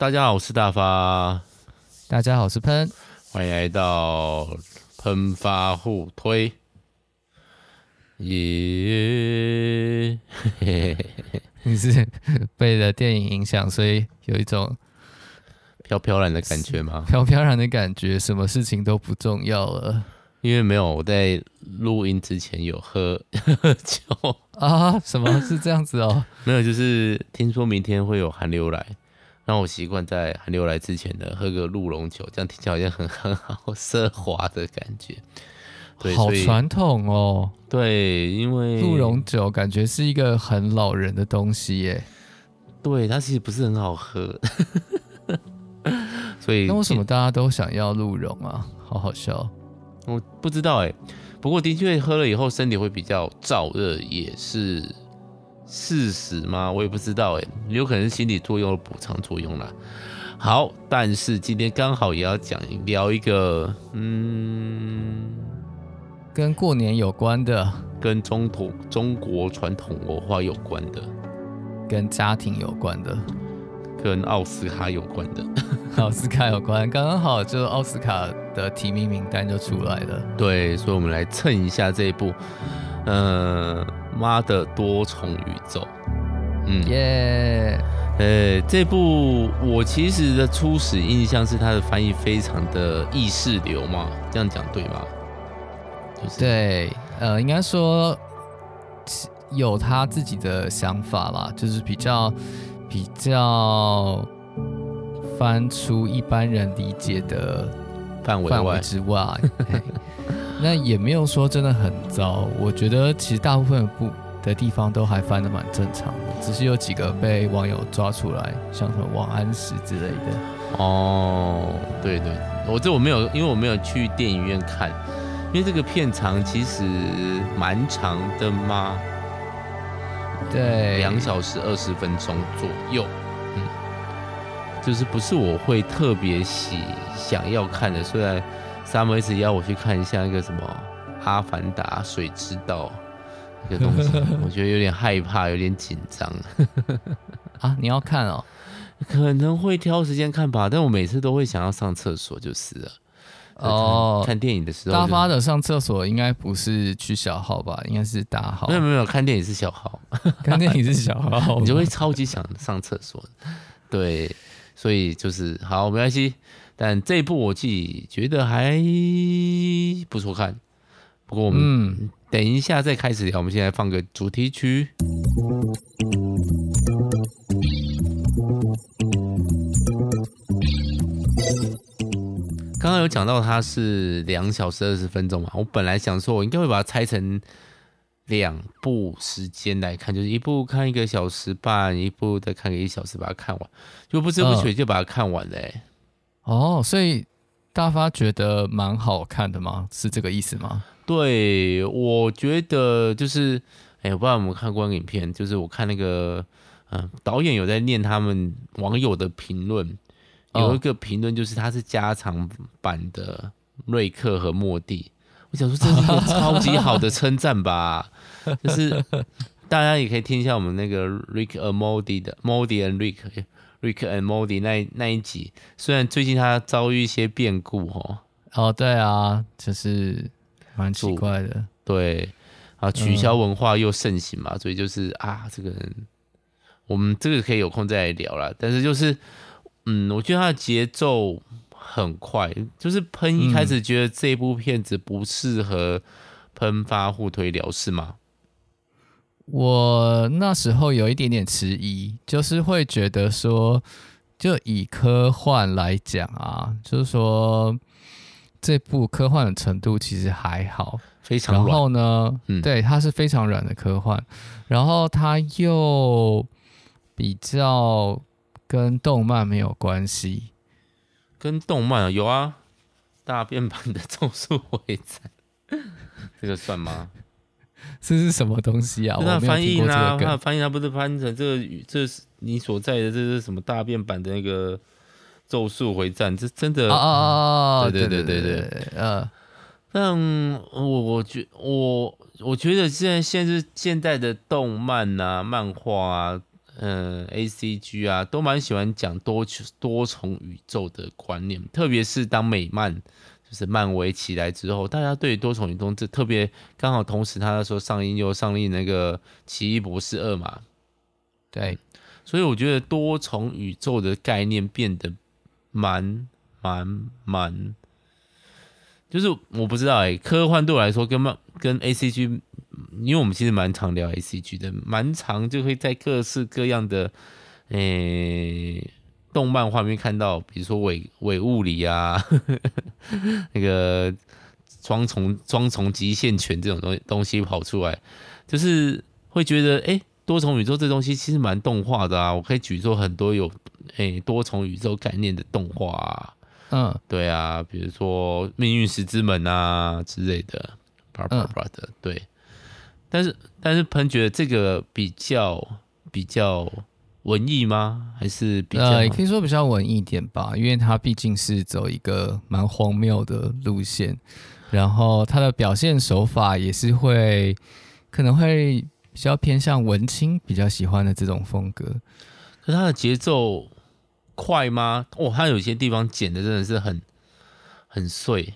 大家好，我是大发。大家好，我是喷。欢迎来到喷发互推。耶、yeah，你是被了电影影响，所以有一种飘飘然的感觉吗？飘飘然的感觉，什么事情都不重要了。因为没有我在录音之前有喝 喝酒啊？什么是这样子哦？没有，就是听说明天会有寒流来。然后我习惯在寒流来之前呢，喝个鹿茸酒，这样听起来好像很 很好奢华的感觉。对，好传统哦。对，因为鹿茸酒感觉是一个很老人的东西耶。对，它其实不是很好喝。所以那为什么大家都想要鹿茸啊？好好笑。我不知道哎，不过的确喝了以后身体会比较燥热，也是。事实吗？我也不知道诶，有可能是心理作用的补偿作用啦。好，但是今天刚好也要讲聊一个，嗯，跟过年有关的，跟中土中国传统文化有关的，跟家庭有关的，跟奥斯卡有关的，奥斯卡有关，刚刚好就奥斯卡的提名名单就出来了。对，所以我们来蹭一下这一部，嗯。妈的多重宇宙，嗯。耶，呃、欸，这部我其实的初始印象是它的翻译非常的意识流嘛，这样讲对吗？就是、对，呃，应该说有他自己的想法啦，就是比较比较翻出一般人理解的范围之外。那也没有说真的很糟，我觉得其实大部分的部的地方都还翻得蛮正常的，只是有几个被网友抓出来，像什么王安石之类的。哦，对对，我这我没有，因为我没有去电影院看，因为这个片长其实蛮长的嘛，对，两小时二十分钟左右，嗯，就是不是我会特别喜想要看的，虽然。他们一直要我去看一下那个什么《阿凡达》水之道那个东西，我觉得有点害怕，有点紧张。啊，你要看哦？可能会挑时间看吧，但我每次都会想要上厕所，就是了。哦，看电影的时候，大发的上厕所应该不是去小号吧？应该是大号。没有没有，看电影是小号，看电影是小号，你就会超级想上厕所。对，所以就是好，没关系。但这一部我自己觉得还不错看，不过我们等一下再开始聊。我们现在放个主题曲。刚刚有讲到它是两小时二十分钟嘛，我本来想说我应该会把它拆成两部时间来看，就是一部看一个小时半，一部再看个一小时把它看完，就不知不觉就把它看完了，欸。哦，所以大发觉得蛮好看的吗？是这个意思吗？对，我觉得就是，哎，我不知道有没有看过影片，就是我看那个，嗯、呃，导演有在念他们网友的评论，有一个评论就是他是加长版的瑞克和莫蒂，我想说这是一个超级好的称赞吧，就是大家也可以听一下我们那个 Rick and Morty 的 Morty and Rick。Rick and Morty 那那一集，虽然最近他遭遇一些变故哦，哦对啊，就是蛮奇怪的，对。啊，取消文化又盛行嘛，嗯、所以就是啊，这个人，我们这个可以有空再来聊啦。但是就是，嗯，我觉得他的节奏很快，就是喷一开始觉得这部片子不适合喷发互推聊，是吗？我那时候有一点点迟疑，就是会觉得说，就以科幻来讲啊，就是说这部科幻的程度其实还好，非常软。然后呢，嗯、对，它是非常软的科幻，然后它又比较跟动漫没有关系，跟动漫啊有啊，大变版的咒术回战，这个算吗？这是什么东西啊？那翻译呢？那翻译他不是翻成这个？这是你所在的这是什么大变版的那个咒术回战？这真的啊？对对对对对，嗯。但我我觉我我觉得现在现在现在的动漫啊、漫画啊，嗯、呃、A C G 啊，都蛮喜欢讲多多重宇宙的观念，特别是当美漫就是漫威起来之后，大家对多重宇宙这特别刚好同时，他那时候上映又上映那个奇异博士二嘛，对，所以我觉得多重宇宙的概念变得蛮蛮蛮，就是我不知道哎、科幻对我来说跟漫跟 A C G。因为我们其实蛮常聊 A C G 的，蛮常就会在各式各样的诶、动漫画面看到，比如说伪伪物理啊，呵 呵那个双重双重极限拳这种东东西跑出来，就是会觉得诶、欸、多重宇宙这东西其实蛮动画的啊，我可以举出很多有诶、欸、多重宇宙概念的动画啊，嗯，对啊，比如说命运石之门啊之类的，啪啪啪的，对。但是，但是喷觉得这个比较比较文艺吗？还是比较？呃，也可以说比较文艺点吧，因为它毕竟是走一个蛮荒谬的路线，然后它的表现手法也是会可能会比较偏向文青比较喜欢的这种风格。可是它的节奏快吗？哦，它有些地方剪的真的是很很碎。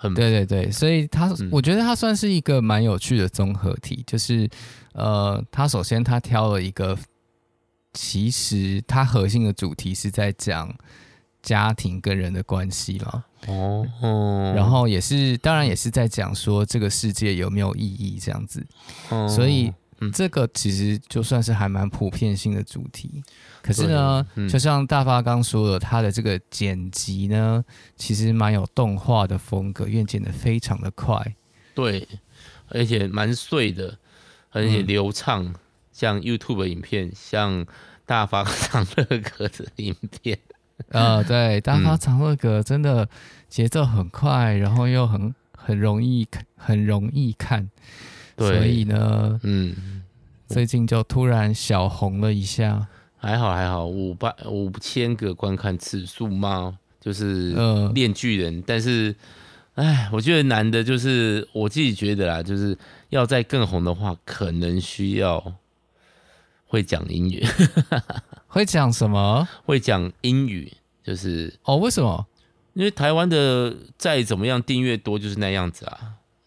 很对对对，所以他、嗯、我觉得他算是一个蛮有趣的综合体，就是呃，他首先他挑了一个，其实它核心的主题是在讲家庭跟人的关系嘛，哦，哦，然后也是当然也是在讲说这个世界有没有意义这样子，哦、所以。嗯，这个其实就算是还蛮普遍性的主题，可是呢，嗯、就像大发刚说的，他的这个剪辑呢，其实蛮有动画的风格，因为剪得非常的快，对，而且蛮碎的，而且流畅，嗯、像 YouTube 的影片，像大发 长乐阁的影片，呃，对，大发长乐阁真的节奏很快，然后又很很容易看，很容易看。对所以呢，嗯，最近就突然小红了一下，还好还好，五百五千个观看次数嘛，就是练巨人。呃、但是，哎，我觉得难的就是我自己觉得啦，就是要再更红的话，可能需要会讲英语，会讲什么？会讲英语，就是哦，为什么？因为台湾的再怎么样订阅多，就是那样子啊。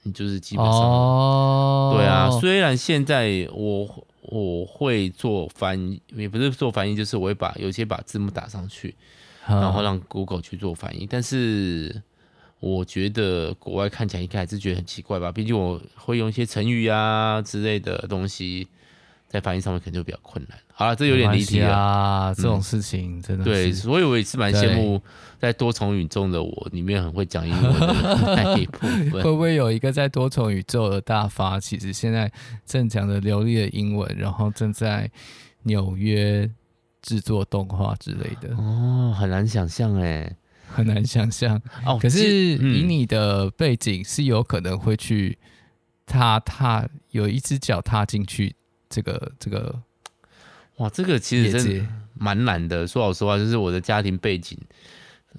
你就是基本上，哦、对啊。虽然现在我我会做翻译，也不是做翻译，就是我会把有些把字幕打上去，嗯、然后让 Google 去做翻译。但是我觉得国外看起来应该还是觉得很奇怪吧？毕竟我会用一些成语啊之类的东西。在翻译上面可能就比较困难。好了，这有点离题啊，这种事情真的对，所以我也是蛮羡慕在多重宇宙的我里面很会讲英文的那一部分。会不会有一个在多重宇宙的大发，其实现在正讲的流利的英文，然后正在纽约制作动画之类的？哦，很难想象哎，很难想象哦。可是以你的背景，是有可能会去踏踏有一只脚踏进去。这个这个，哇，这个其实真的蛮难的。说老实话，就是我的家庭背景，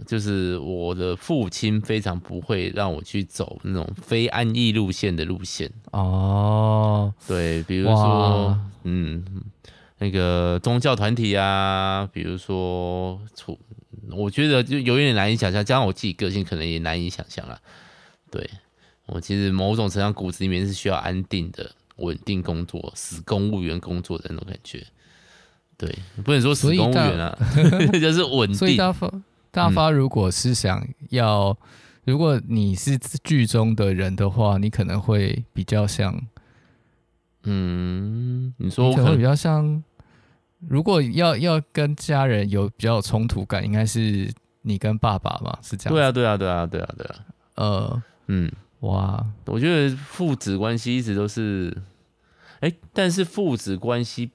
就是我的父亲非常不会让我去走那种非安逸路线的路线。哦，对，比如说，嗯，那个宗教团体啊，比如说处，我觉得就有一点难以想象，加上我自己个性，可能也难以想象了。对，我其实某种程度上骨子里面是需要安定的。稳定工作，死公务员工作的那种感觉，对，不能说死公务员啊，就是稳定。所以大发大发，如果是想要，嗯、如果你是剧中的人的话，你可能会比较像，嗯，你说我可能会比较像，如果要要跟家人有比较有冲突感，应该是你跟爸爸嘛，是这样？对啊，对啊，对啊，对啊，对啊，呃，嗯。哇，我觉得父子关系一直都是，哎、欸，但是父子关系，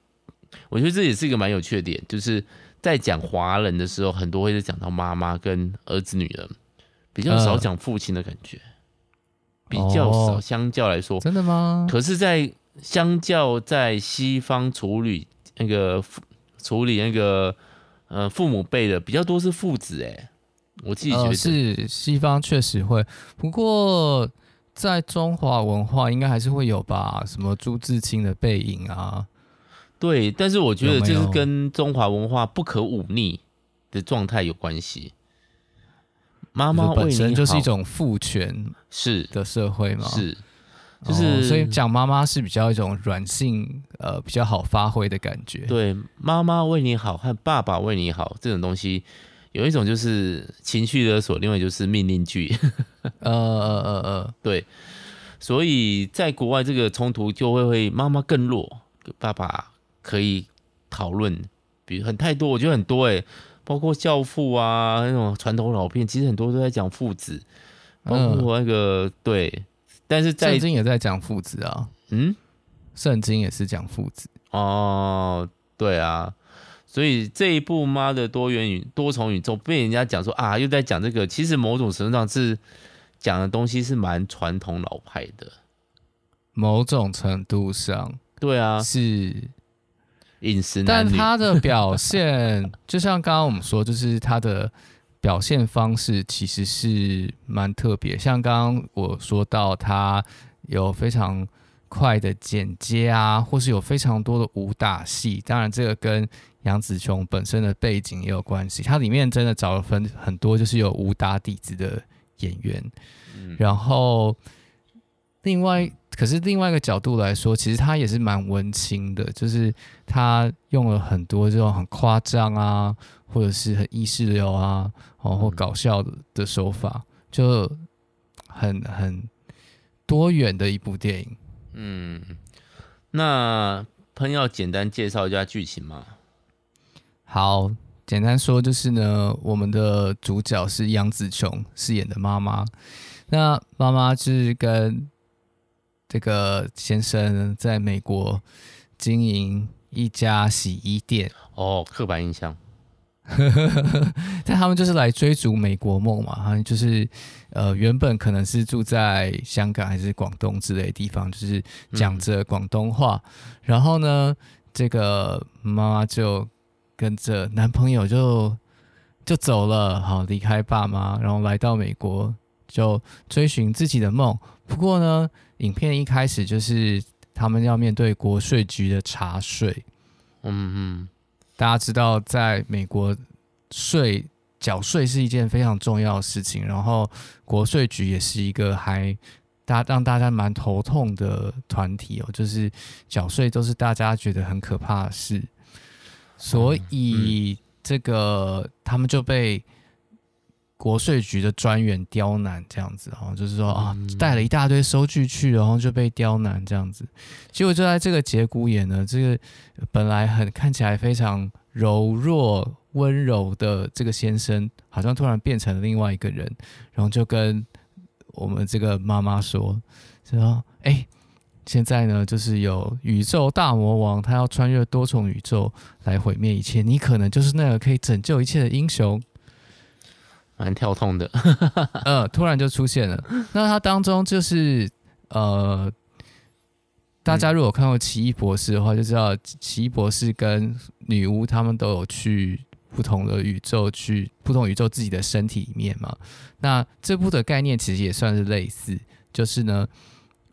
我觉得这也是一个蛮有趣的点，就是在讲华人的时候，很多会是讲到妈妈跟儿子女儿，比较少讲父亲的感觉，呃、比较少。相较来说，真的吗？可是，在相较在西方处理那个处理那个呃父母辈的比较多是父子、欸，哎。我自己觉得、呃、是西方确实会，不过在中华文化应该还是会有吧，什么朱自清的背影啊，对，但是我觉得这是跟中华文化不可忤逆的状态有关系。妈妈本身就是一种父权是。的社会嘛，是，就是、哦、所以讲妈妈是比较一种软性，呃，比较好发挥的感觉。对，妈妈为你好和爸爸为你好这种东西，有一种就是情绪勒索，另外就是命令句。呃呃呃呃，对，所以在国外这个冲突就会会妈妈更弱，爸爸可以讨论，比如很太多，我觉得很多哎、欸。包括教父啊，那种传统老片，其实很多都在讲父子，包括那个、嗯、对，但是在圣经也在讲父子啊，嗯，圣经也是讲父子。哦，对啊，所以这一部妈的多元宇多重宇宙被人家讲说啊，又在讲这个，其实某种程度上是讲的东西是蛮传统老派的，某种程度上，对啊，是。饮食，但他的表现，就像刚刚我们说，就是他的表现方式其实是蛮特别。像刚刚我说到，他有非常快的剪接啊，或是有非常多的武打戏。当然，这个跟杨紫琼本身的背景也有关系。它里面真的找了分很多，就是有武打底子的演员。然后，另外。可是另外一个角度来说，其实他也是蛮文青的，就是他用了很多这种很夸张啊，或者是很意识流啊，哦后搞笑的的手法，就很很多元的一部电影。嗯，那喷要简单介绍一下剧情吗？好，简单说就是呢，我们的主角是杨紫琼饰演的妈妈，那妈妈是跟。这个先生在美国经营一家洗衣店哦，刻板印象。但他们就是来追逐美国梦嘛，好像就是呃，原本可能是住在香港还是广东之类的地方，就是讲着广东话。嗯、然后呢，这个妈妈就跟着男朋友就就走了，好离开爸妈，然后来到美国就追寻自己的梦。不过呢。影片一开始就是他们要面对国税局的查税，嗯嗯，大家知道在美国税缴税是一件非常重要的事情，然后国税局也是一个还大让大家蛮头痛的团体哦，就是缴税都是大家觉得很可怕的事，所以这个他们就被。国税局的专员刁难这样子，哦就是说啊，带了一大堆收据去，然后就被刁难这样子。结果就在这个节骨眼呢，这个本来很看起来非常柔弱温柔的这个先生，好像突然变成了另外一个人，然后就跟我们这个妈妈说，说哎，现在呢就是有宇宙大魔王，他要穿越多重宇宙来毁灭一切，你可能就是那个可以拯救一切的英雄。蛮跳痛的，呃，突然就出现了。那它当中就是呃，大家如果看过《奇异博士》的话，就知道奇异博士跟女巫他们都有去不同的宇宙，去不同宇宙自己的身体里面嘛。那这部的概念其实也算是类似，就是呢，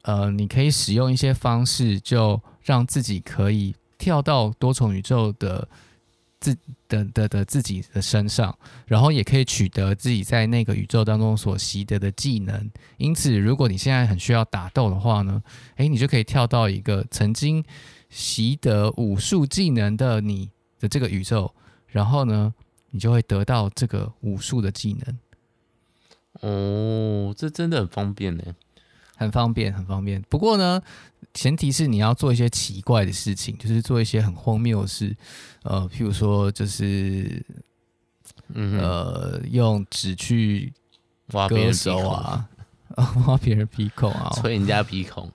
呃，你可以使用一些方式，就让自己可以跳到多重宇宙的。自的的的自己的身上，然后也可以取得自己在那个宇宙当中所习得的技能。因此，如果你现在很需要打斗的话呢，诶，你就可以跳到一个曾经习得武术技能的你的这个宇宙，然后呢，你就会得到这个武术的技能。哦，这真的很方便呢，很方便，很方便。不过呢。前提是你要做一些奇怪的事情，就是做一些很荒谬的事，呃，譬如说就是，嗯，呃，用纸去挖别人鼻孔。啊，挖别人鼻孔 啊，吹人家鼻孔，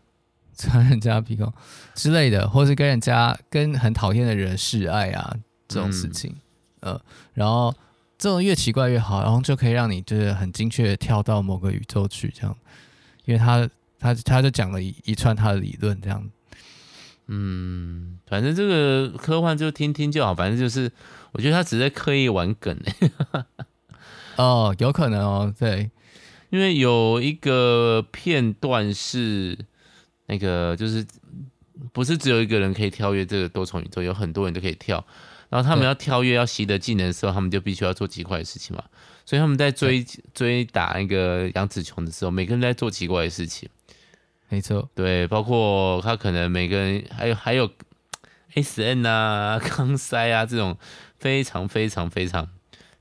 吹人家鼻孔之类的，或是跟人家跟很讨厌的人示爱啊，这种事情，嗯、呃，然后这种越奇怪越好，然后就可以让你就是很精确的跳到某个宇宙去，这样，因为他。他他就讲了一一串他的理论，这样，嗯，反正这个科幻就听听就好，反正就是我觉得他只是在刻意玩梗，哦，有可能哦，对，因为有一个片段是那个就是不是只有一个人可以跳跃这个多重宇宙，有很多人都可以跳。然后他们要跳跃要习得技能的时候，他们就必须要做奇怪的事情嘛。所以他们在追追打那个杨紫琼的时候，每个人在做奇怪的事情。没错，对，包括他可能每个人还有还有 S N 啊、康塞啊这种非常非常非常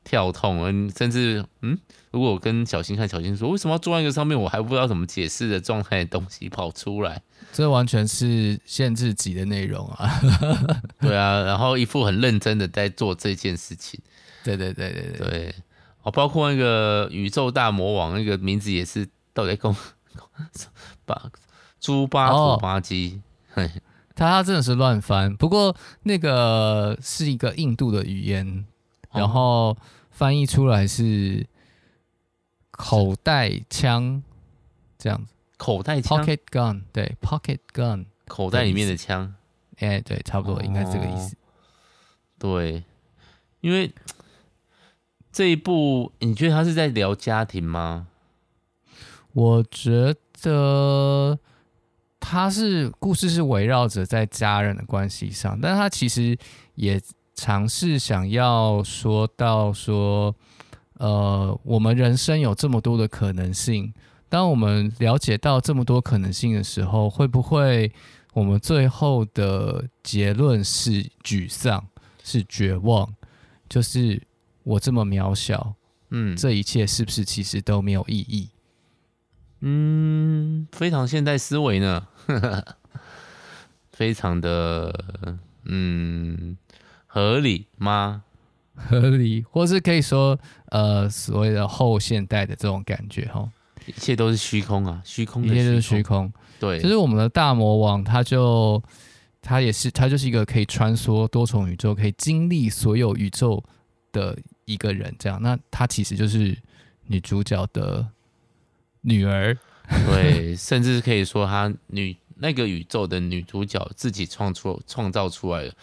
跳痛，嗯，甚至嗯，如果我跟小新看小新说，为什么要坐在一个上面，我还不知道怎么解释的状态的东西跑出来。这完全是限制级的内容啊！对啊，然后一副很认真的在做这件事情。对对对对对对，哦，包括那个宇宙大魔王那个名字也是到底公巴猪巴土巴基，他、哦、他真的是乱翻。不过那个是一个印度的语言，然后翻译出来是口袋枪这样子。口袋枪，pocket gun，对，pocket gun，口袋里面的枪，哎、欸，对，差不多应该是这个意思。对，因为这一部，你觉得他是在聊家庭吗？我觉得他是故事是围绕着在家人的关系上，但他其实也尝试想要说到说，呃，我们人生有这么多的可能性。当我们了解到这么多可能性的时候，会不会我们最后的结论是沮丧、是绝望？就是我这么渺小，嗯，这一切是不是其实都没有意义？嗯，非常现代思维呢，非常的嗯合理吗？合理，或是可以说呃所谓的后现代的这种感觉哈。一切都是虚空啊，虚空，一切都是虚空。对，就是我们的大魔王，他就他也是，他就是一个可以穿梭多重宇宙，可以经历所有宇宙的一个人。这样，那她其实就是女主角的女儿。对，甚至可以说，她女那个宇宙的女主角自己创出创造出来的，因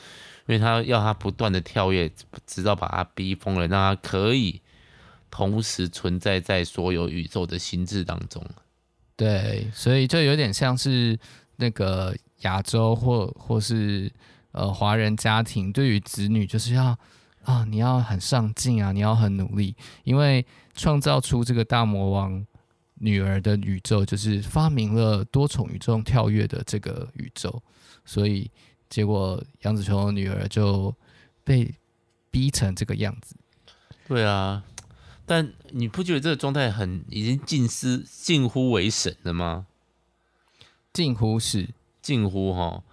为她要她不断的跳跃，直到把她逼疯了，让她可以。同时存在在所有宇宙的心智当中，对，所以就有点像是那个亚洲或或是呃华人家庭对于子女就是要啊，你要很上进啊，你要很努力，因为创造出这个大魔王女儿的宇宙，就是发明了多重宇宙跳跃的这个宇宙，所以结果杨紫琼的女儿就被逼成这个样子。对啊。但你不觉得这个状态很已经近似近乎为神了吗？近乎是近乎哈，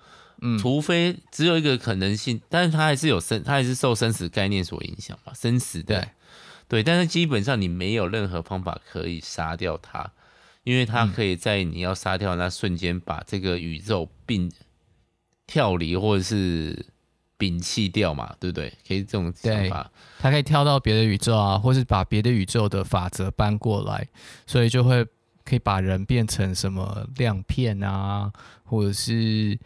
嗯，除非只有一个可能性，但是他还是有生，他还是受生死概念所影响嘛，生死的，对，对，但是基本上你没有任何方法可以杀掉他，因为他可以在你要杀掉那瞬间把这个宇宙并跳离或者是。摒弃掉嘛，对不对？可以这种想法，他可以跳到别的宇宙啊，或是把别的宇宙的法则搬过来，所以就会可以把人变成什么亮片啊，或者是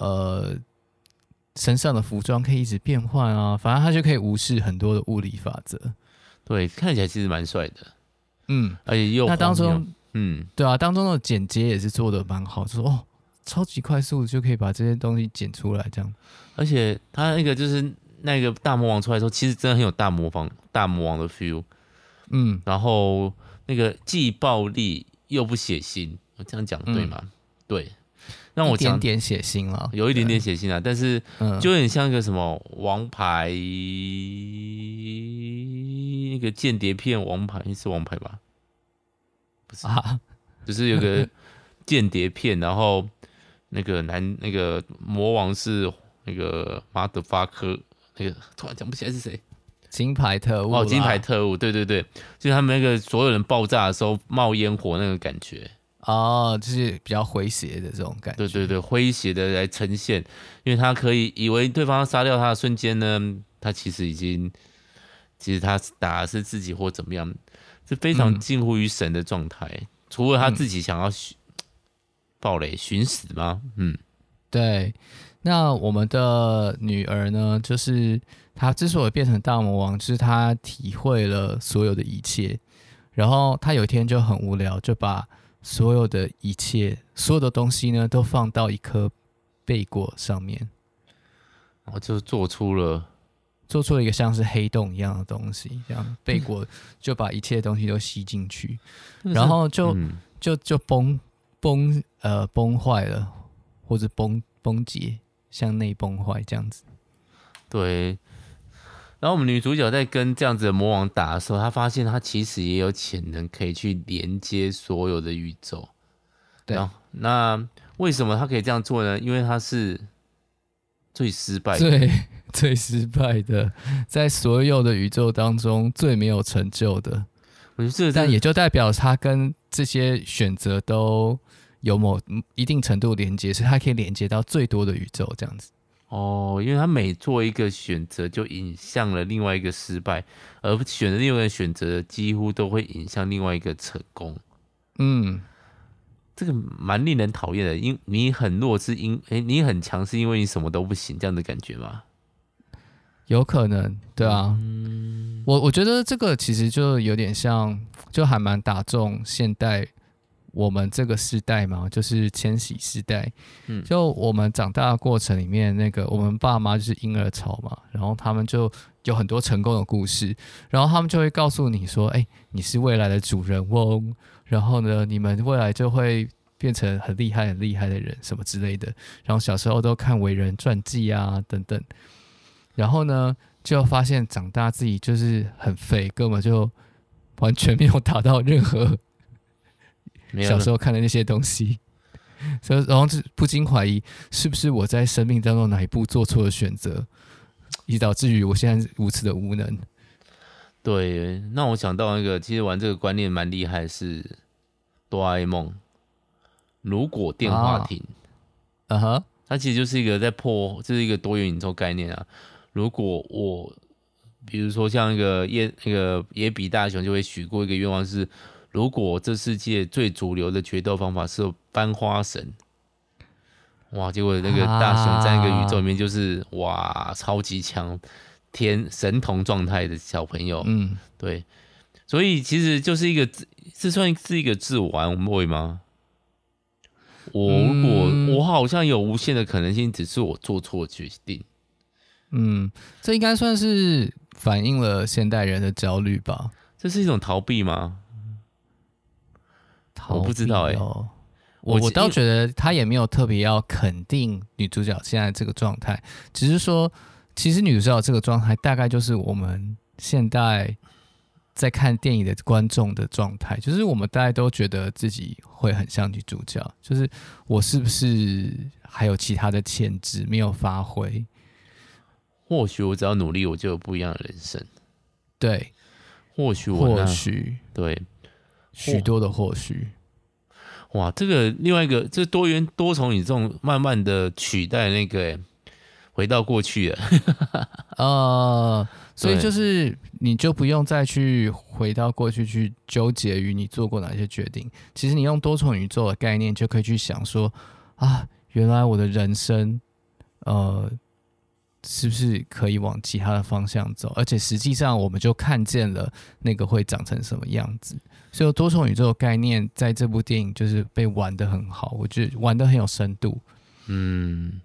呃身上的服装可以一直变换啊，反正他就可以无视很多的物理法则。对，看起来其实蛮帅的，嗯，而且又那当中，嗯，对啊，当中的剪接也是做的蛮好，就说哦。超级快速就可以把这些东西剪出来，这样。而且他那个就是那个大魔王出来的时候，其实真的很有大魔王大魔王的 feel。嗯，然后那个既暴力又不血腥，我这样讲对吗？嗯、对，让我点点血腥了，有一点点血腥啊，但是就有点像一个什么王牌，那个间谍片王牌是王牌吧？不是啊，就是有个 间谍片，然后。那个男那个魔王是那个马德发科，那个突然讲不起来是谁？金牌特务哦，金牌特务，对对对，就是他们那个所有人爆炸的时候冒烟火那个感觉哦，就是比较诙谐的这种感觉，对对对，诙谐的来呈现，因为他可以以为对方要杀掉他的瞬间呢，他其实已经，其实他打的是自己或怎么样，是非常近乎于神的状态，嗯、除了他自己想要。暴雷寻死吗？嗯，对。那我们的女儿呢？就是她之所以变成大魔王，就是她体会了所有的一切。然后她有一天就很无聊，就把所有的一切、所有的东西呢，都放到一颗贝果上面，然后就做出了做出了一个像是黑洞一样的东西，这样贝果就把一切东西都吸进去，然后就、嗯、就就崩崩呃崩坏了，或者崩崩解，向内崩坏这样子。对。然后我们女主角在跟这样子的魔王打的时候，她发现她其实也有潜能可以去连接所有的宇宙。对。那为什么她可以这样做呢？因为她是最失败的，最 最失败的，在所有的宇宙当中最没有成就的。我觉得这，但也就代表她跟这些选择都有某一定程度连接，所以她可以连接到最多的宇宙，这样子。哦，因为他每做一个选择，就引向了另外一个失败，而选择另外一个选择，几乎都会引向另外一个成功。嗯，这个蛮令人讨厌的，因你很弱是因诶，你很强是因为你什么都不行，这样的感觉吗？有可能，对啊。嗯，我我觉得这个其实就有点像，就还蛮打中现代。我们这个时代嘛，就是千禧世代，嗯，就我们长大的过程里面，那个我们爸妈就是婴儿潮嘛，然后他们就有很多成功的故事，然后他们就会告诉你说，哎，你是未来的主人翁，然后呢，你们未来就会变成很厉害、很厉害的人，什么之类的。然后小时候都看伟人传记啊，等等，然后呢，就发现长大自己就是很废，根本就完全没有达到任何。小时候看的那些东西，所以然后就不禁怀疑，是不是我在生命当中哪一步做错了选择，以导致于我现在如此的无能。对，那我想到那个，其实玩这个观念蛮厉害，是哆啦 A 梦。如果电话亭，啊哈，uh-huh. 它其实就是一个在破，这是一个多元宇宙概念啊。如果我，比如说像一个野那个野比大雄就会许过一个愿望是。如果这世界最主流的决斗方法是翻花绳，哇！结果那个大雄在一个宇宙里面就是、啊、哇，超级强，天神童状态的小朋友，嗯，对，所以其实就是一个，这算是一个自我安慰吗？我如果、嗯、我好像有无限的可能性，只是我做错决定。嗯，这应该算是反映了现代人的焦虑吧？这是一种逃避吗？我不知道哎、欸，我我倒觉得他也没有特别要肯定女主角现在这个状态，只是说，其实女主角这个状态大概就是我们现在在看电影的观众的状态，就是我们大家都觉得自己会很像女主角，就是我是不是还有其他的潜质没有发挥？或许我只要努力，我就有不一样的人生。对，或许我或许对。许多的或许，哇！这个另外一个，这多元多重宇宙慢慢的取代那个，回到过去了，呃，所以就是你就不用再去回到过去去纠结于你做过哪些决定。其实你用多重宇宙的概念，就可以去想说啊，原来我的人生，呃。是不是可以往其他的方向走？而且实际上，我们就看见了那个会长成什么样子。所以多重宇宙的概念在这部电影就是被玩的很好，我觉得玩的很有深度。嗯，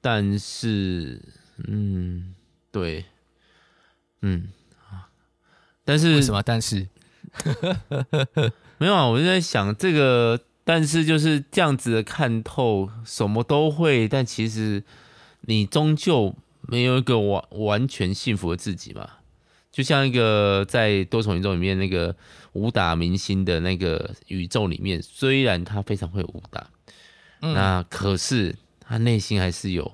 但是，嗯，对，嗯，但是为什么？但是 没有啊，我就在想这个，但是就是这样子的看透，什么都会，但其实。你终究没有一个完完全幸福的自己嘛？就像一个在多重宇宙里面那个武打明星的那个宇宙里面，虽然他非常会武打，嗯、那可是他内心还是有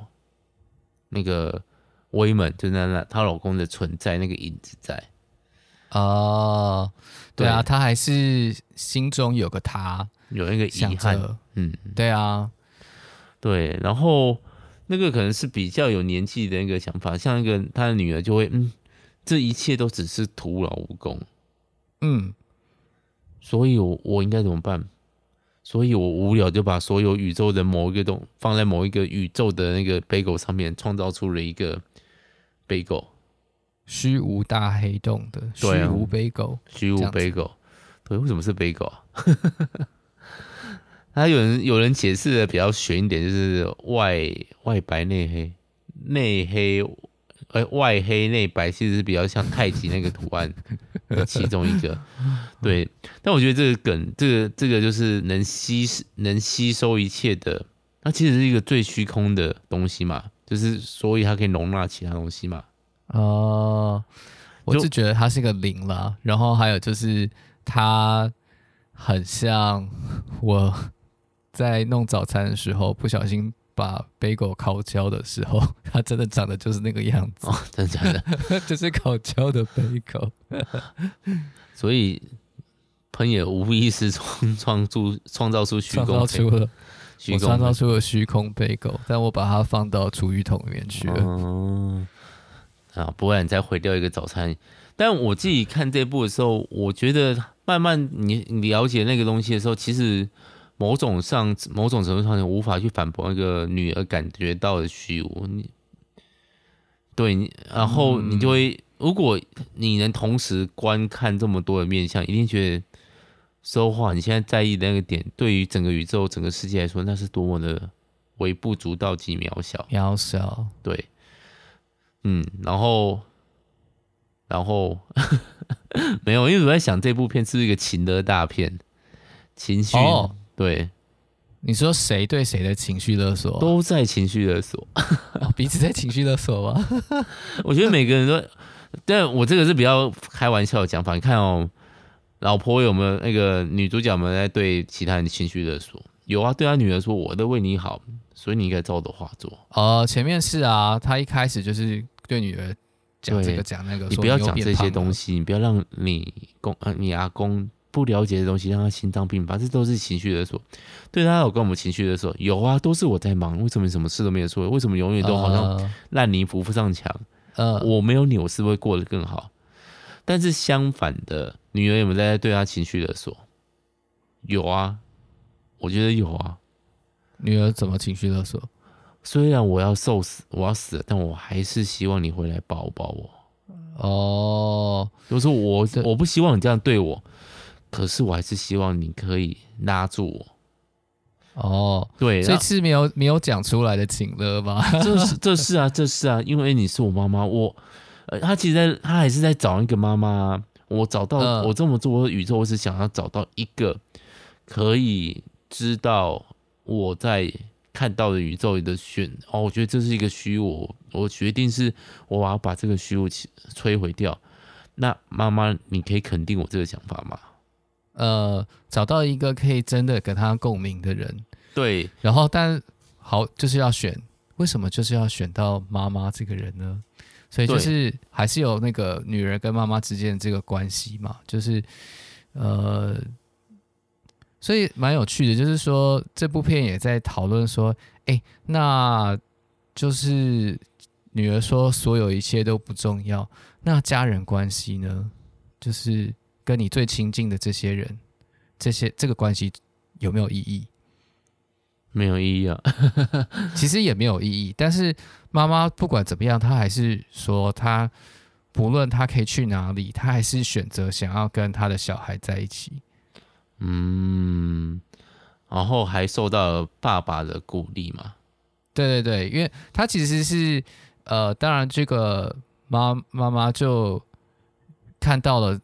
那个威猛，就是那她老公的存在，那个影子在。哦，对啊，他还是心中有个他，有那个遗憾。嗯，对啊，对，然后。那个可能是比较有年纪的那个想法，像一个他的女儿就会，嗯，这一切都只是徒劳无功，嗯，所以我我应该怎么办？所以我无聊就把所有宇宙的某一个东放在某一个宇宙的那个 bagel 上面，创造出了一个 bagel，虚无大黑洞的虚无 bagel，虚无 bagel，对，为什么是 bagel 啊？他有人有人解释的比较玄一点，就是外外白内黑，内黑呃外黑内白，其实是比较像太极那个图案的其中一个。对，但我觉得这个梗，这个这个就是能吸能吸收一切的，它其实是一个最虚空的东西嘛，就是所以它可以容纳其他东西嘛。哦，我是觉得它是个零啦，然后还有就是它很像我。在弄早餐的时候，不小心把贝狗烤焦的时候，它真的长得就是那个样子。哦，真的假的？就是烤焦的贝狗。所以喷也无意识创创出创造出虚空，创造出了虚空，创造出了虚空贝狗，但我把它放到厨余桶里面去了。嗯，啊，不然你再毁掉一个早餐。但我自己看这部的时候，我觉得慢慢你你了解那个东西的时候，其实。某种上，某种程度上，你无法去反驳那个女儿感觉到的虚无。你对，然后你就会，嗯、如果你能同时观看这么多的面相，一定觉得说话，你现在在意的那个点，对于整个宇宙、整个世界来说，那是多么的微不足道及渺小。渺小，对，嗯，然后，然后 没有，因为我在想，这部片是不是一个情的大片？情绪。哦对，你说谁对谁的情绪勒索？都在情绪勒索，彼此在情绪勒索吗？我觉得每个人都，但我这个是比较开玩笑的讲法。你看哦，老婆有没有那个女主角们在对其他人的情绪勒索？有啊，对他女儿说：“我都为你好，所以你应该照我的话做。”哦，前面是啊，他一开始就是对女儿讲这个讲那个，你不要讲这些东西，你不要让你公呃你阿公。不了解的东西让他心脏病发，这都是情绪勒索。对他有跟我们情绪勒索，有啊，都是我在忙。为什么什么事都没有做？为什么永远都好像烂泥扶不上墙？呃，我没有你，我是不是会过得更好？但是相反的，女儿有没有在对他情绪勒索？有啊，我觉得有啊。女儿怎么情绪勒索？虽然我要受死，我要死了，但我还是希望你回来抱抱我。哦，就是我，我不希望你这样对我。可是我还是希望你可以拉住我。哦，对，这次没有没有讲出来的情勒吧？这是这是啊，这是啊，因为你是我妈妈，我呃，他其实在他还是在找一个妈妈。我找到、嗯、我这么做宇宙，我是想要找到一个可以知道我在看到的宇宙里的选。哦，我觉得这是一个虚无，我决定是我要把这个虚无摧毁掉。那妈妈，你可以肯定我这个想法吗？呃，找到一个可以真的跟他共鸣的人，对。然后，但好就是要选，为什么就是要选到妈妈这个人呢？所以就是还是有那个女人跟妈妈之间的这个关系嘛，就是呃，所以蛮有趣的，就是说这部片也在讨论说，哎，那就是女儿说所有一切都不重要，那家人关系呢？就是。跟你最亲近的这些人，这些这个关系有没有意义？没有意义啊，其实也没有意义。但是妈妈不管怎么样，她还是说，她不论她可以去哪里，她还是选择想要跟她的小孩在一起。嗯，然后还受到了爸爸的鼓励嘛？对对对，因为她其实是呃，当然这个妈妈妈就看到了。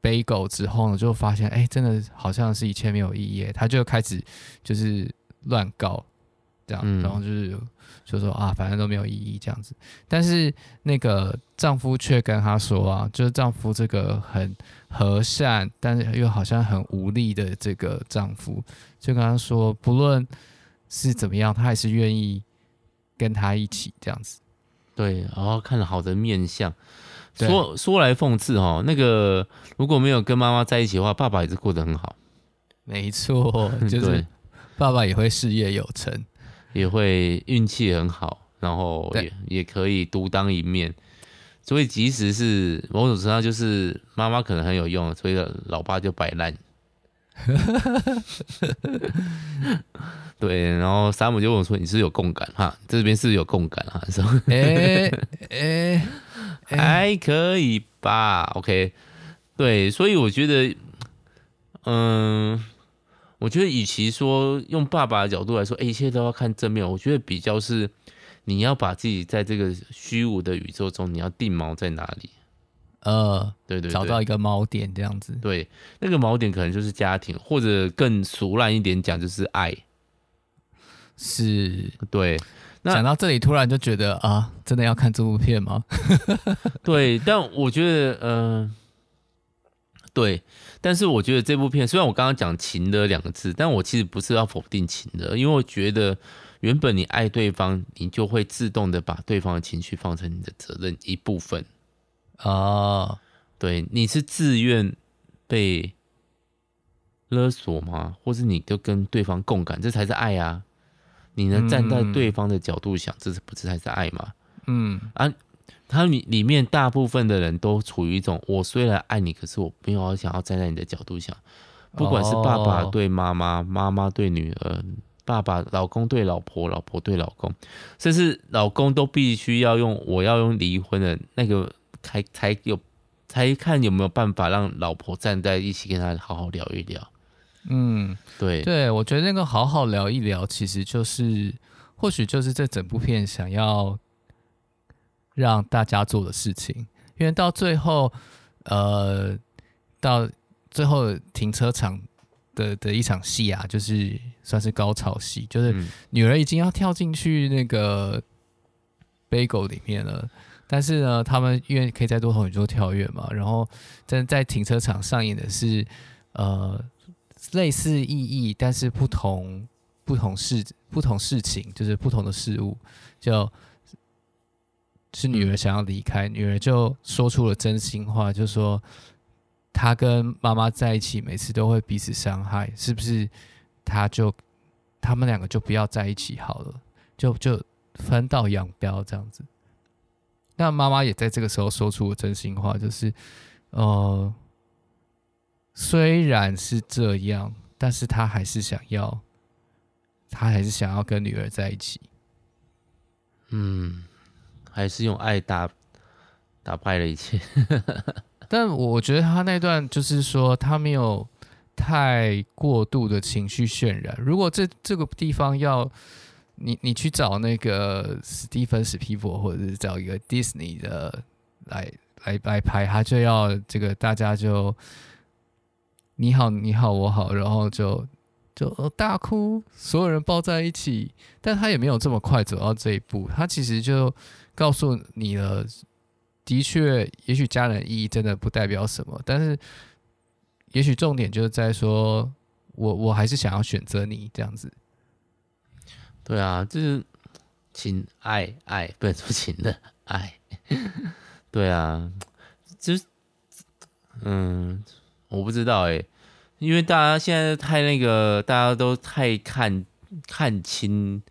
贝果之后呢，就发现哎，真的好像是一切没有意义。他就开始就是乱搞，这样，嗯、然后就是就说啊，反正都没有意义这样子。但是那个丈夫却跟她说啊，就是丈夫这个很和善，但是又好像很无力的这个丈夫，就跟她说，不论是怎么样，他还是愿意跟他一起这样子。对，然后看了好的面相。说说来讽刺哈，那个如果没有跟妈妈在一起的话，爸爸也是过得很好。没错，就是爸爸也会事业有成，也会运气很好，然后也也可以独当一面。所以即使是某种程度上，就是妈妈可能很有用，所以老爸就摆烂。对，然后山姆就问我说：“你是，是有共感哈？这边是，是有共感哈？”说：“哎哎。”还可以吧，OK，对，所以我觉得，嗯，我觉得与其说用爸爸的角度来说，欸，一切都要看正面，我觉得比较是你要把自己在这个虚无的宇宙中，你要定锚在哪里？呃，对，对对，找到一个锚点这样子。对，那个锚点可能就是家庭，或者更俗烂一点讲，就是爱。是，对。那讲到这里，突然就觉得啊，真的要看这部片吗？对，但我觉得，嗯、呃，对，但是我觉得这部片，虽然我刚刚讲“情”的两个字，但我其实不是要否定情的，因为我觉得原本你爱对方，你就会自动的把对方的情绪放成你的责任一部分啊。对，你是自愿被勒索吗？或是你就跟对方共感，这才是爱啊。你能站在对方的角度想，嗯、这是不是才是爱吗？嗯啊，他里里面大部分的人都处于一种，我虽然爱你，可是我没有想要站在你的角度想。不管是爸爸对妈妈，妈妈对女儿，爸爸老公对老婆，老婆对老公，甚至老公都必须要用我要用离婚的那个才才有才看有没有办法让老婆站在一起跟他好好聊一聊。嗯，对对，我觉得那个好好聊一聊，其实就是或许就是这整部片想要让大家做的事情，因为到最后，呃，到最后停车场的的一场戏啊，就是算是高潮戏，就是女儿已经要跳进去那个 bagel 里面了，但是呢，他们因为可以在多头宇宙跳跃嘛，然后在在停车场上演的是呃。类似意义，但是不同不同事不同事情，就是不同的事物，就是女儿想要离开，女儿就说出了真心话，就说她跟妈妈在一起，每次都会彼此伤害，是不是？她就他们两个就不要在一起好了，就就分道扬镳这样子。那妈妈也在这个时候说出了真心话，就是呃。虽然是这样，但是他还是想要，他还是想要跟女儿在一起。嗯，还是用爱打打败了一切。但我觉得他那段就是说，他没有太过度的情绪渲染。如果这这个地方要你你去找那个史蒂芬史匹柏，或者是找一个 Disney 的来来来拍，他就要这个大家就。你好，你好，我好，然后就就大哭，所有人抱在一起。但他也没有这么快走到这一步，他其实就告诉你了，的确，也许家人意义真的不代表什么，但是也许重点就是在说，我我还是想要选择你这样子。对啊，就是情爱爱，不能说情的爱。对啊，就是嗯。我不知道哎、因为大家现在太那个，大家都太看看清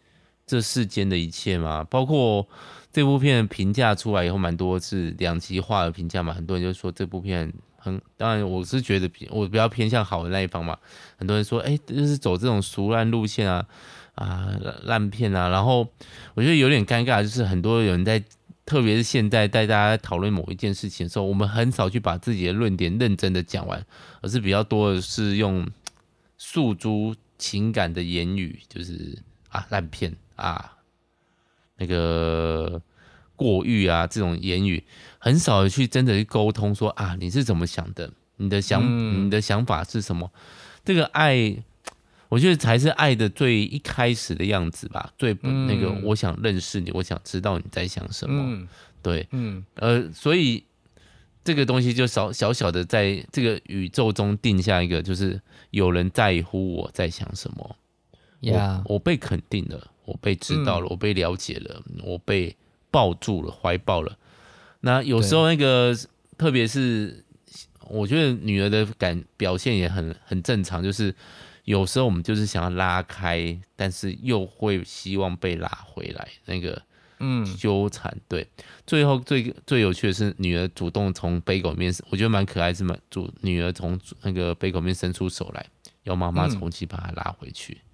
这世间的一切嘛。包括这部片评价出来以后，蛮多是两极化的评价嘛。很多人就说这部片很，当然我是觉得我比较偏向好的那一方嘛。很多人说，哎、欸，就是走这种俗烂路线啊啊烂片啊。然后我觉得有点尴尬，就是很多人在。特别是现在带大家讨论某一件事情的时候，我们很少去把自己的论点认真的讲完，而是比较多的是用诉诸情感的言语，就是啊烂片啊那个过誉啊这种言语，很少的去真的去沟通说啊你是怎么想的，你的想、嗯、你的想法是什么？这个爱。我觉得才是爱的最一开始的样子吧，最那个我想认识你，嗯、我想知道你在想什么，嗯、对，嗯，呃，所以这个东西就小小小的在这个宇宙中定下一个，就是有人在乎我在想什么，Yeah. 我我被肯定了，我被知道了，嗯、我被了解了，我被抱住了，怀抱了。那有时候那个，特别是我觉得女儿的感表现也很很正常，就是。有时候我们就是想要拉开，但是又会希望被拉回来，那个嗯纠缠。对，最后最最有趣的是女儿主动从杯狗面，我觉得蛮可爱，是蛮主女儿从那个杯狗面伸出手来，要妈妈重新把她拉回去。嗯、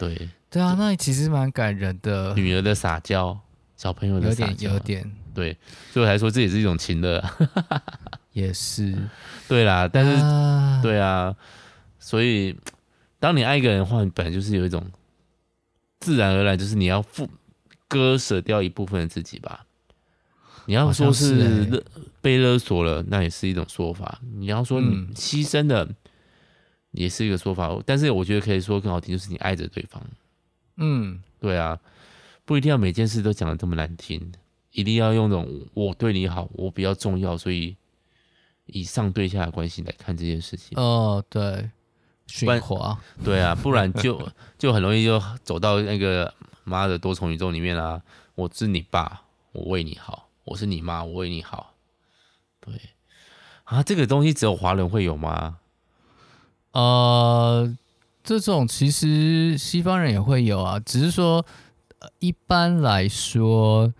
对对啊，那其实蛮感人的。女儿的撒娇，小朋友的撒娇，有点有点对，最后来说这也是一种情乐，也是对啦，但是、啊、对啊。所以当你爱一个人的话，你本来就是有一种自然而然，就是你要付割舍掉一部分的自己吧。你要说是勒被勒索了，那也是一种说法。你要说你牺牲了，也是一个说法。嗯、但是我觉得可以说更好听，就是你爱着对方。嗯，对啊，不一定要每件事都讲的这么难听，一定要用那种我对你好，我比较重要，所以以上对下的关系来看这件事情。哦，对，驯化，对啊，不然就就很容易就走到那个妈的多重宇宙里面啊。我是你爸，我为你好。我是你妈，我为你好。对啊，这个东西只有华人会有吗？呃，这种其实西方人也会有啊，只是说一般来说，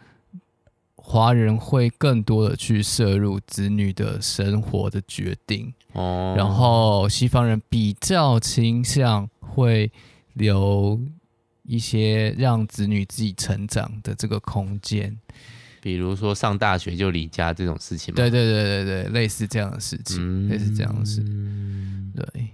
华人会更多的去摄入子女的生活的决定。哦，然后西方人比较倾向会留一些让子女自己成长的这个空间。比如说上大学就离家这种事情吗？对对对对对，类似这样的事情，嗯、类似这样的事。对，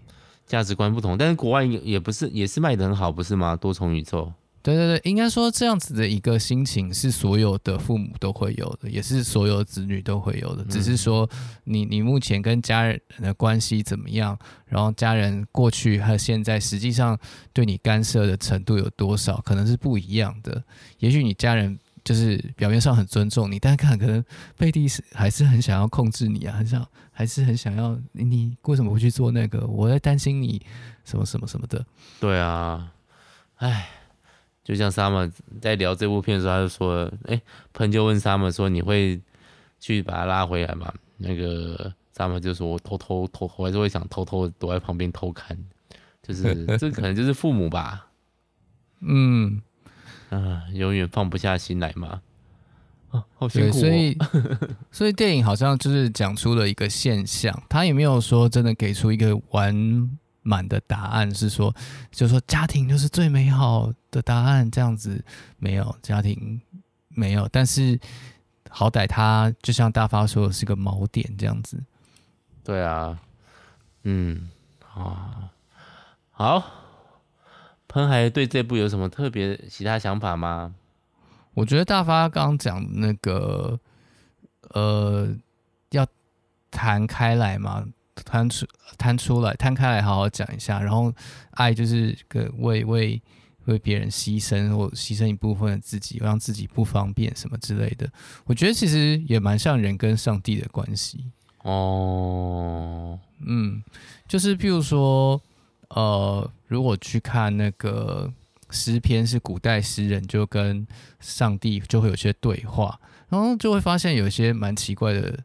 价值观不同，但是国外也不是也是卖的很好，不是吗？多重宇宙。对对对，应该说这样子的一个心情是所有的父母都会有的，也是所有子女都会有的。只是说你你目前跟家人的关系怎么样，然后家人过去和现在实际上对你干涉的程度有多少，可能是不一样的。也许你家人。就是表面上很尊重你，但看可能背地是还是很想要控制你啊，很想还是很想要你，你为什么不去做那个？我在担心你什么什么什么的。对啊，哎，就像 Summer 在聊这部片的时候，他就说：“哎，喷就问 Summer 说，你会去把他拉回来吗？”那个 Summer 就说：“我偷偷偷，我还是会想偷偷躲在旁边偷看，就是 这可能就是父母吧。”嗯。啊，永远放不下心来嘛！啊，好辛苦哦。所以，所以电影好像就是讲出了一个现象，他也没有说真的给出一个完满的答案，是说，就是说家庭就是最美好的答案，这样子没有家庭没有，但是好歹他就像大发说的是个锚点这样子。对啊，嗯，啊，好。喷还对这部有什么特别其他想法吗？我觉得大发刚刚讲那个，呃，要谈开来嘛，摊出摊出来，摊开来好好讲一下。然后爱就是个为为为别人牺牲，或牺牲一部分的自己，让自己不方便什么之类的。我觉得其实也蛮像人跟上帝的关系。哦，嗯，就是譬如说。呃，如果去看那个诗篇，是古代诗人就跟上帝就会有些对话，然后就会发现有一些蛮奇怪的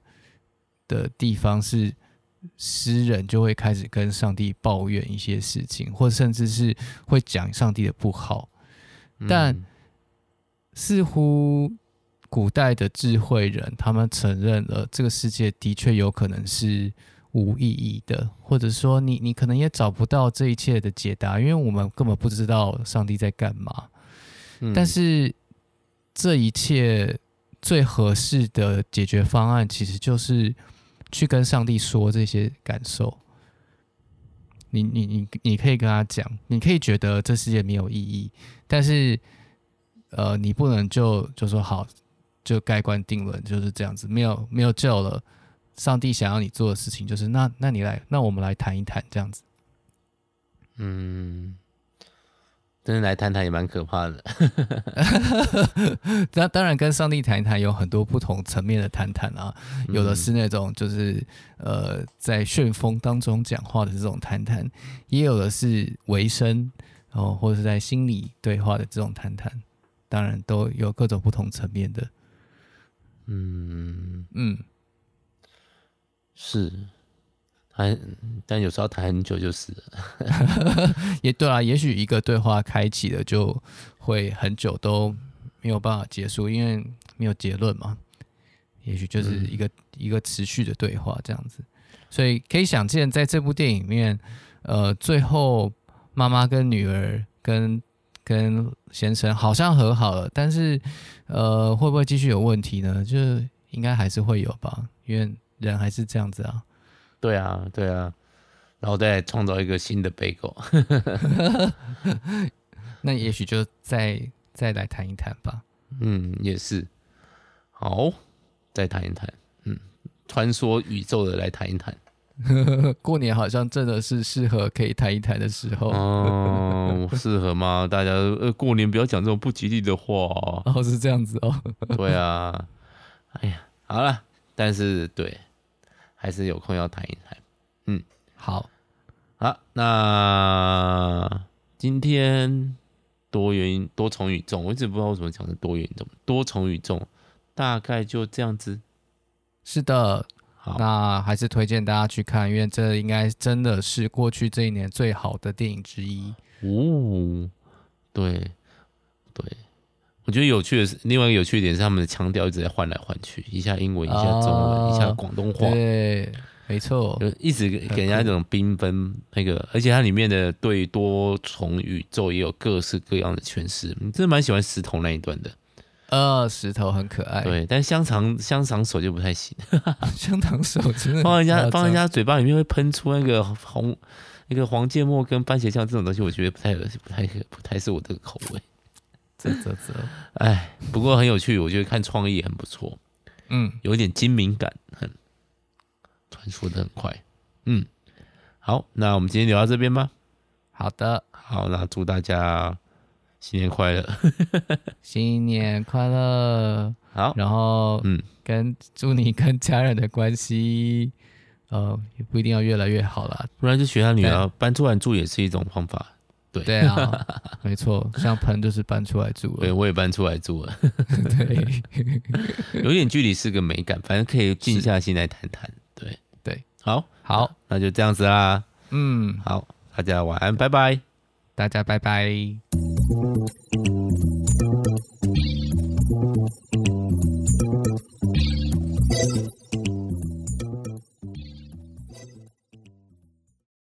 的地方，是诗人就会开始跟上帝抱怨一些事情，或甚至是会讲上帝的不好。但似乎古代的智慧人，他们承认了这个世界的确有可能是。无意义的，或者说你你可能也找不到这一切的解答，因为我们根本不知道上帝在干嘛。嗯。但是这一切最合适的解决方案，其实就是去跟上帝说这些感受。你你你你可以跟他讲，你可以觉得这世界没有意义，但是呃，你不能就就说好，就盖棺定论就是这样子，没有没有救了。上帝想要你做的事情，就是那那你来，那我们来谈一谈这样子。嗯，真的来谈谈也蛮可怕的。那当然跟上帝谈一谈有很多不同层面的谈谈啊，有的是那种就是呃在旋风当中讲话的这种谈谈，也有的是维生，然后或者是在心里对话的这种谈谈，当然都有各种不同层面的。嗯嗯。是，谈，但有时候谈很久就是了。也对啊，也许一个对话开启了，就会很久都没有办法结束，因为没有结论嘛。也许就是一个、嗯、一个持续的对话这样子，所以可以想见，在这部电影里面，呃，最后妈妈跟女儿跟跟先生好像和好了，但是呃，会不会继续有问题呢？就是应该还是会有吧，因为。人还是这样子啊，对啊，对啊，然后再创造一个新的 Bagel。那也许就再再来谈一谈吧。嗯，也是。好，再谈一谈。嗯，穿梭宇宙的来谈一谈。过年好像真的是适合可以谈一谈的时候。哦，适合吗？大家呃，过年不要讲这种不吉利的话。哦，是这样子哦。对啊。哎呀，好了，但是对，还是有空要谈一谈。嗯，好。好，那今天多元多重宇宙，我一直不知道为什么讲的多元宇宙，多重宇宙，大概就这样子。是的。那还是推荐大家去看，因为这应该真的是过去这一年最好的电影之一。哦，对，对，我觉得有趣的是，另外一个有趣的点是他们的腔调一直在换来换去，一下英文，一下中文，啊、一下广东话。对，没错，就一直给人家一种缤纷那个，而且它里面的对多重宇宙也有各式各样的诠释。你真的蛮喜欢石头那一段的。呃，石头很可爱，对，但香肠香肠手就不太行。香肠手真的放人家放人家嘴巴里面会喷出那个红那个黄芥末跟番茄酱这种东西，我觉得不太不太不太是我的口味。啧啧啧，哎，不过很有趣，我觉得看创意很不错。嗯，有一点精明感，很传说的很快。嗯，好，那我们今天聊到这边吧。好的，好，那祝大家。新年快乐，新年快乐。好，然后嗯，跟祝你跟家人的关系，呃，也不一定要越来越好啦，不然就学他女儿搬出来住也是一种方法。对对啊，没错，像鹏就是搬出来住了，对，我也搬出来住了。对，有点距离是个美感，反正可以静下心来谈谈。好好。那就这样子啦。嗯。好大家晚安拜拜。大家拜拜。